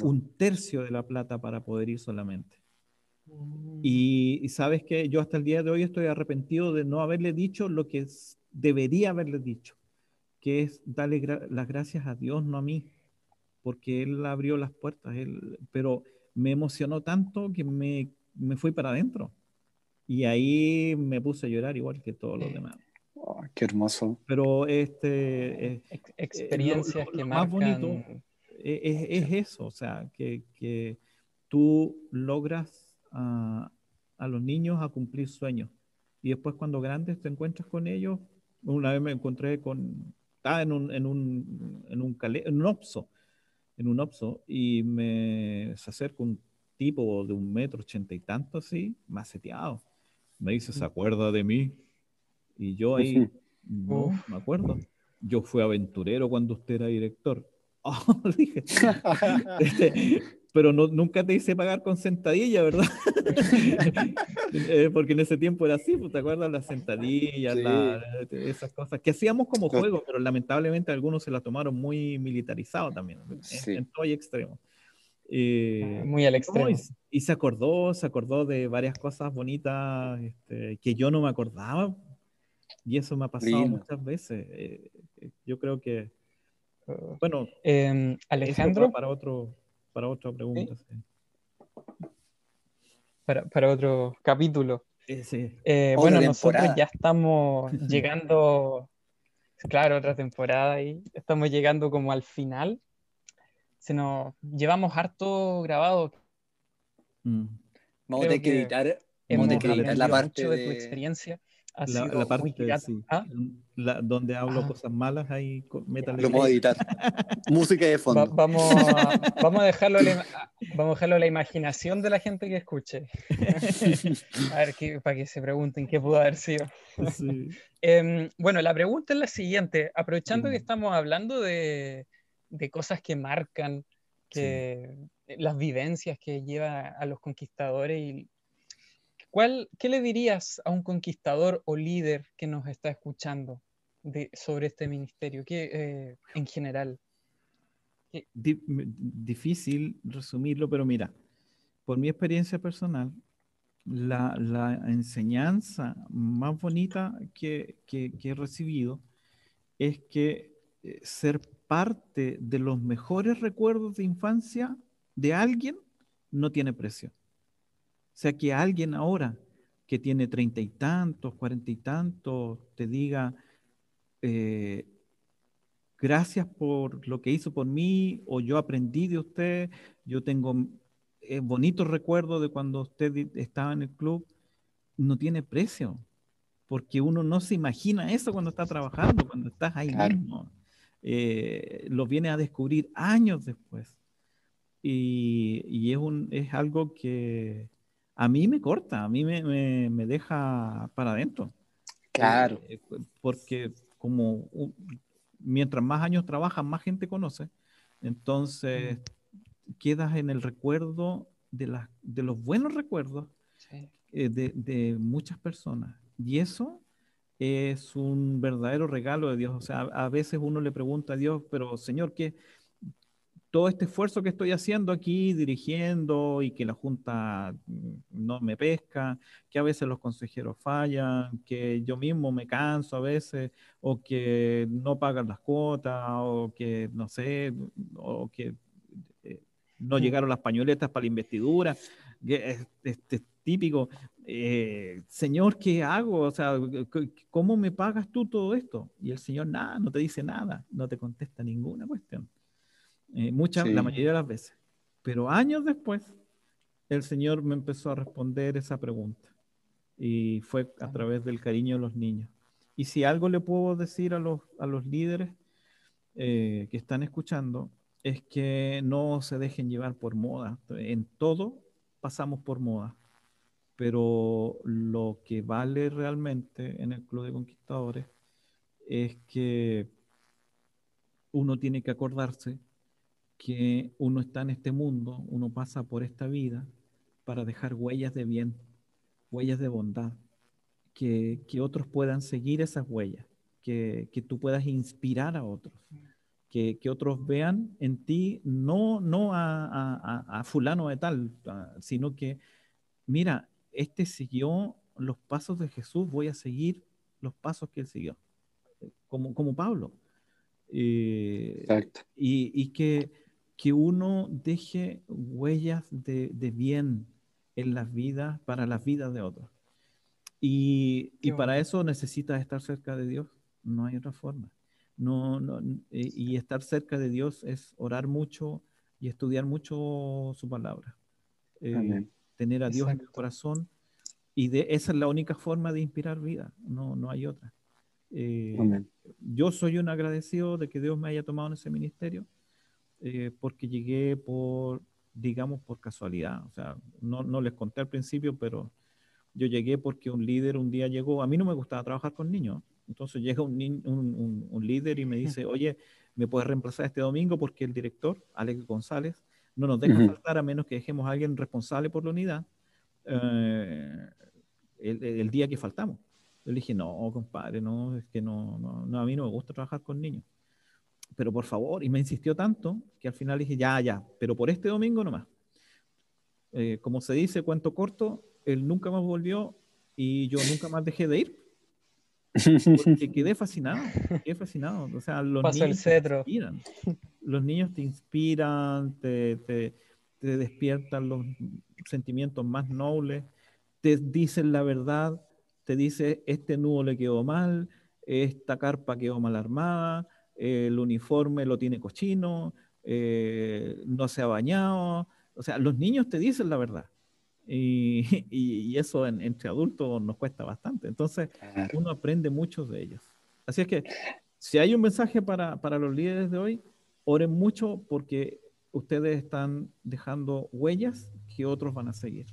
un, tercio de la plata para poder ir solamente. Y, sabes que yo hasta el día de hoy estoy arrepentido de no haberle dicho lo que debería haberle dicho, que es darle las gracias a Dios, no a mí, porque Él abrió las puertas, él, pero me emocionó tanto que me, me fui para adentro. Y ahí me puse a llorar igual que todos los demás. qué hermoso. Pero este eh, experiencias que más bonito es, es, eso, o sea, que, que tú logras a, los niños a cumplir sueños. Y después cuando grandes te encuentras con ellos, una vez me encontré con, estaba en un, en un, en un, en un opso, en un opso, y me se acerca un tipo de un metro ochenta y tanto así, maceteado. Me dice, ¿se acuerda de mí? Y yo ahí, no, me acuerdo. Yo fui aventurero cuando usted era director. Oh, dije. Este, pero no, nunca te hice pagar con sentadilla, ¿verdad? Eh, porque en ese tiempo era así, pues, ¿te acuerdas? Las sentadillas, esas cosas que hacíamos como juego, pero lamentablemente algunos se las tomaron muy militarizado también, en, todo y extremo. Eh, muy al extremo. y, se acordó, se acordó de varias cosas bonitas este, que yo no me acordaba, y eso me ha pasado muchas veces. Eh, yo creo que bueno, em, Alejandro. Para, otro, para otra pregunta. Para, otro capítulo. Sí, eh, bueno, nosotros ya estamos llegando, claro, otra temporada y estamos llegando como al final. Se nos llevamos harto grabado. Mm. Vamos a editar, vamos a editar la parte de tu experiencia la, parte ¿Ah? donde hablo ah. cosas malas ahí lo puedo editar. Música de fondo. Vamos, a, vamos a dejarlo a la, vamos a dejarlo a la imaginación de la gente que escuche. A ver qué, para que se pregunten qué pudo haber sido. Em, bueno la pregunta es la siguiente. Aprovechando que estamos hablando de, de cosas que marcan que las vivencias que lleva a los conquistadores y ¿Qué le dirías a un conquistador o líder que nos está escuchando sobre este ministerio eh, en general? Difícil resumirlo, pero mira, por mi experiencia personal, la, enseñanza más bonita que, he recibido es que eh, ser parte de los mejores recuerdos de infancia de alguien no tiene precio. O sea, que alguien ahora que tiene treinta y tantos, cuarenta y tantos, te diga, eh, gracias por lo que hizo por mí, o yo aprendí de usted, yo tengo eh, bonitos recuerdos de cuando usted estaba en el club, no tiene precio, porque uno no se imagina eso cuando está trabajando, cuando estás ahí mismo. Eh, lo viene a descubrir años después. Y, es, un, es algo que, a mí me corta, a mí me, deja para adentro. Claro. Eh, porque como mientras más años trabajas, más gente conoce. Entonces, quedas en el recuerdo de, de los buenos recuerdos eh, de, muchas personas. Y eso es un verdadero regalo de Dios. O sea, a, a veces uno le pregunta a Dios, pero Señor, ¿qué, todo este esfuerzo que estoy haciendo aquí, dirigiendo y que la Junta mm, no me pesca, que a veces los consejeros fallan, que yo mismo me canso a veces, o que no pagan las cuotas, o que no sé, o que eh, no llegaron las pañoletas para la investidura, que es, típico. Eh, señor, ¿qué hago? O sea, ¿cómo me pagas tú todo esto? Y el Señor, nada, no te dice nada, no te contesta ninguna cuestión. Eh, muchas, la mayoría de las veces. Pero años después, el Señor me empezó a responder esa pregunta. Y fue a través del cariño de los niños. Y si algo le puedo decir a los, a los líderes eh, que están escuchando, es que no se dejen llevar por moda. En todo pasamos por moda. Pero lo que vale realmente en el Club de Conquistadores es que uno tiene que acordarse que uno está en este mundo, uno pasa por esta vida para dejar huellas de bien, huellas de bondad, que, otros puedan seguir esas huellas, que, tú puedas inspirar a otros, que, otros vean en ti no, no a, fulano de tal, sino que, mira, este siguió los pasos de Jesús, voy a seguir los pasos que él siguió, como, como Pablo. Eh, Exacto. y que que uno deje huellas de, bien en las vidas, para las vidas de otros. Y, para eso necesitas estar cerca de Dios, no hay otra forma. No, eh, y estar cerca de Dios es orar mucho y estudiar mucho su palabra. Eh, tener a Dios en el corazón. Y de, esa es la única forma de inspirar vida, no, no hay otra. Eh, yo soy un agradecido de que Dios me haya tomado en ese ministerio eh, porque llegué por, digamos, por casualidad. O sea, no, no, les conté al principio, pero Yo llegué porque un líder un día llegó, a mí no me gustaba trabajar con niños, entonces llega un, un, un, líder y me dice, oye, ¿me puedes reemplazar este domingo? Porque el director, Alex González, no nos deja faltar a menos que dejemos a alguien responsable por la unidad eh, el, día que faltamos. Yo le dije, no, compadre, no, es que no, no, a mí no me gusta trabajar con niños. Pero por favor, y me insistió tanto que al final dije, ya, ya, pero por este domingo nomás. Eh, como se dice, cuento corto, él nunca más volvió y yo nunca más dejé de ir. Porque quedé fascinado, quedé fascinado. O sea, los niños te inspiran. Los niños te inspiran, te, te, te, despiertan los sentimientos más nobles, te dicen la verdad, te dice este nudo le quedó mal, esta carpa quedó mal armada, el uniforme lo tiene cochino, eh, no se ha bañado. O sea, los niños te dicen la verdad. Y, y, eso entre adultos nos cuesta bastante. Entonces, uno aprende mucho de ellos. Así es que, si hay un mensaje para, para los líderes de hoy, oren mucho porque ustedes están dejando huellas que otros van a seguir.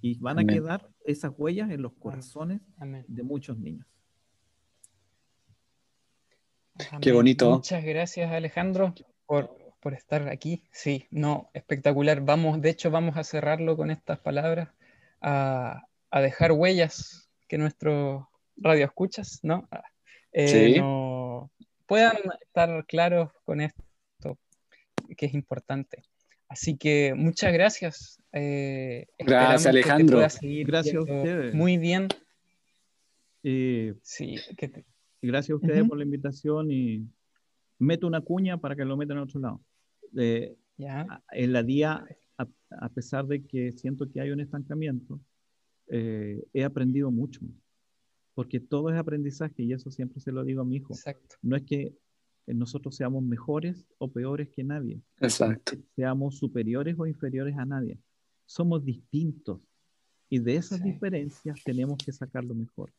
Y van a quedar esas huellas en los corazones de muchos niños. Qué bonito. Muchas gracias, Alejandro, por, por estar aquí. Sí, no, espectacular. Vamos, de hecho, vamos a cerrarlo con estas palabras, a, dejar huellas que nuestros radioescuchas, ¿no? Eh, no puedan estar claros con esto, que es importante. Así que muchas gracias. Eh, gracias, Alejandro. gracias a ustedes. Muy bien. sí, Gracias a ustedes por la invitación y meto una cuña para que lo metan a otro lado en la día, a, pesar de que siento que hay un estancamiento, eh, he aprendido mucho. Porque todo es aprendizaje y eso siempre se lo digo a mi hijo. No es que nosotros seamos mejores o peores que nadie. Exacto. seamos superiores o inferiores a nadie. Somos distintos y de esas diferencias tenemos que sacar lo mejor.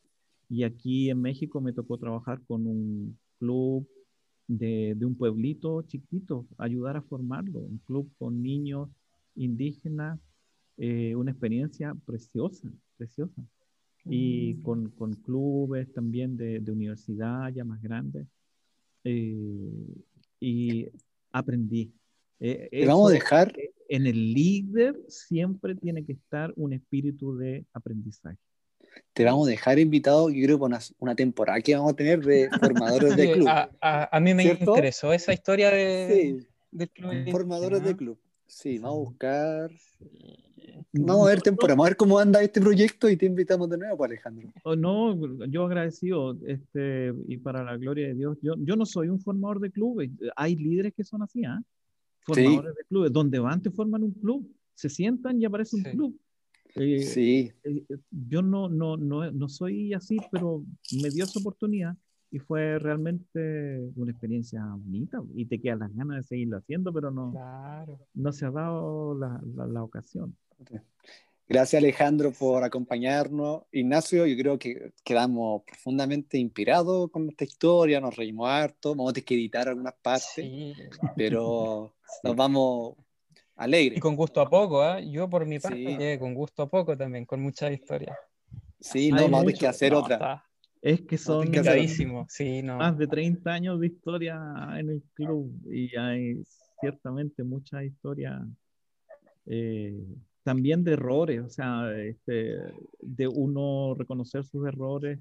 Y aquí en México me tocó trabajar con un club de, un pueblito chiquito, ayudar a formarlo, un club con niños indígenas, eh, una experiencia preciosa, preciosa. Y mm. con, con clubes también de, de, universidad ya más grandes. Eh, y aprendí. Eh, vamos a dejar. En el líder siempre tiene que estar un espíritu de aprendizaje te vamos a dejar invitado, yo creo, para una, temporada que vamos a tener de formadores de club. A, mí me interesó esa historia de, club. Formadores de club. Sí, vamos a buscar. Vamos a ver temporada, vamos a ver cómo anda este proyecto y te invitamos de nuevo, pues, Alejandro. Oh, no, yo agradecido, este, y para la gloria de Dios, yo, yo no soy un formador de clubes, hay líderes que son así, ¿ah? Formadores de clubes, donde van te forman un club, se sientan y aparece un club. Eh, sí. Eh, yo no, no, no, no soy así, pero me dio esa oportunidad y fue realmente una experiencia bonita y te quedan las ganas de seguirlo haciendo, pero no, no se ha dado la, la, ocasión. Gracias Alejandro por acompañarnos. Ignacio, yo creo que quedamos profundamente inspirados con esta historia, nos reímos harto, vamos a tener que editar algunas partes, pero nos vamos alegre. Y con gusto a poco, ¿eh? Yo por mi parte, con gusto a poco también, con mucha historia. Sí, no, vamos a que hacer otra. Es que son sí, más de 30 años de historia en el club y hay ciertamente mucha historia eh, también de errores, o sea, este, de uno reconocer sus errores.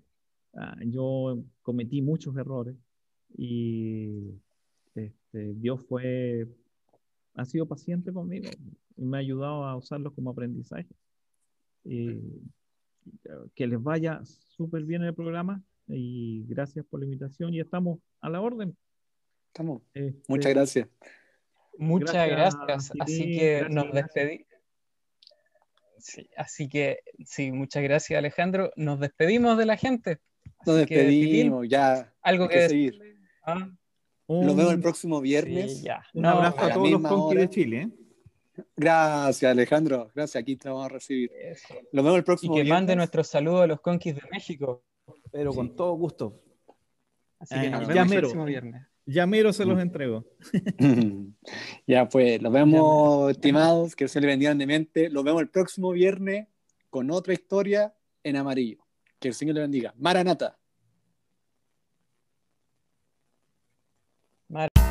Ah, yo cometí muchos errores y este, Dios fue ha sido paciente conmigo y me ha ayudado a usarlos como aprendizaje. Y que les vaya súper bien el programa y gracias por la invitación y estamos a la orden. Estamos. Este, Muchas gracias. Muchas gracias. Así que nos despedimos. así que sí, muchas gracias Alejandro. Nos despedimos de la gente. nos despedimos, ya. Algo que, seguir. ¿Ah? Nos vemos el próximo viernes. Un abrazo a, todos los conquis de Chile. ¿eh? Gracias, Alejandro. Gracias, aquí te vamos a recibir. Nos vemos el próximo viernes. Y que mande nuestro saludo a los conquis de México. Pero con todo gusto. Así que nos vemos el próximo viernes. Llamero se los entrego. ya pues, los vemos, estimados, que se le vendían de mente. Los vemos el próximo viernes con otra historia en amarillo. Que el Señor le bendiga. Maranata. Mar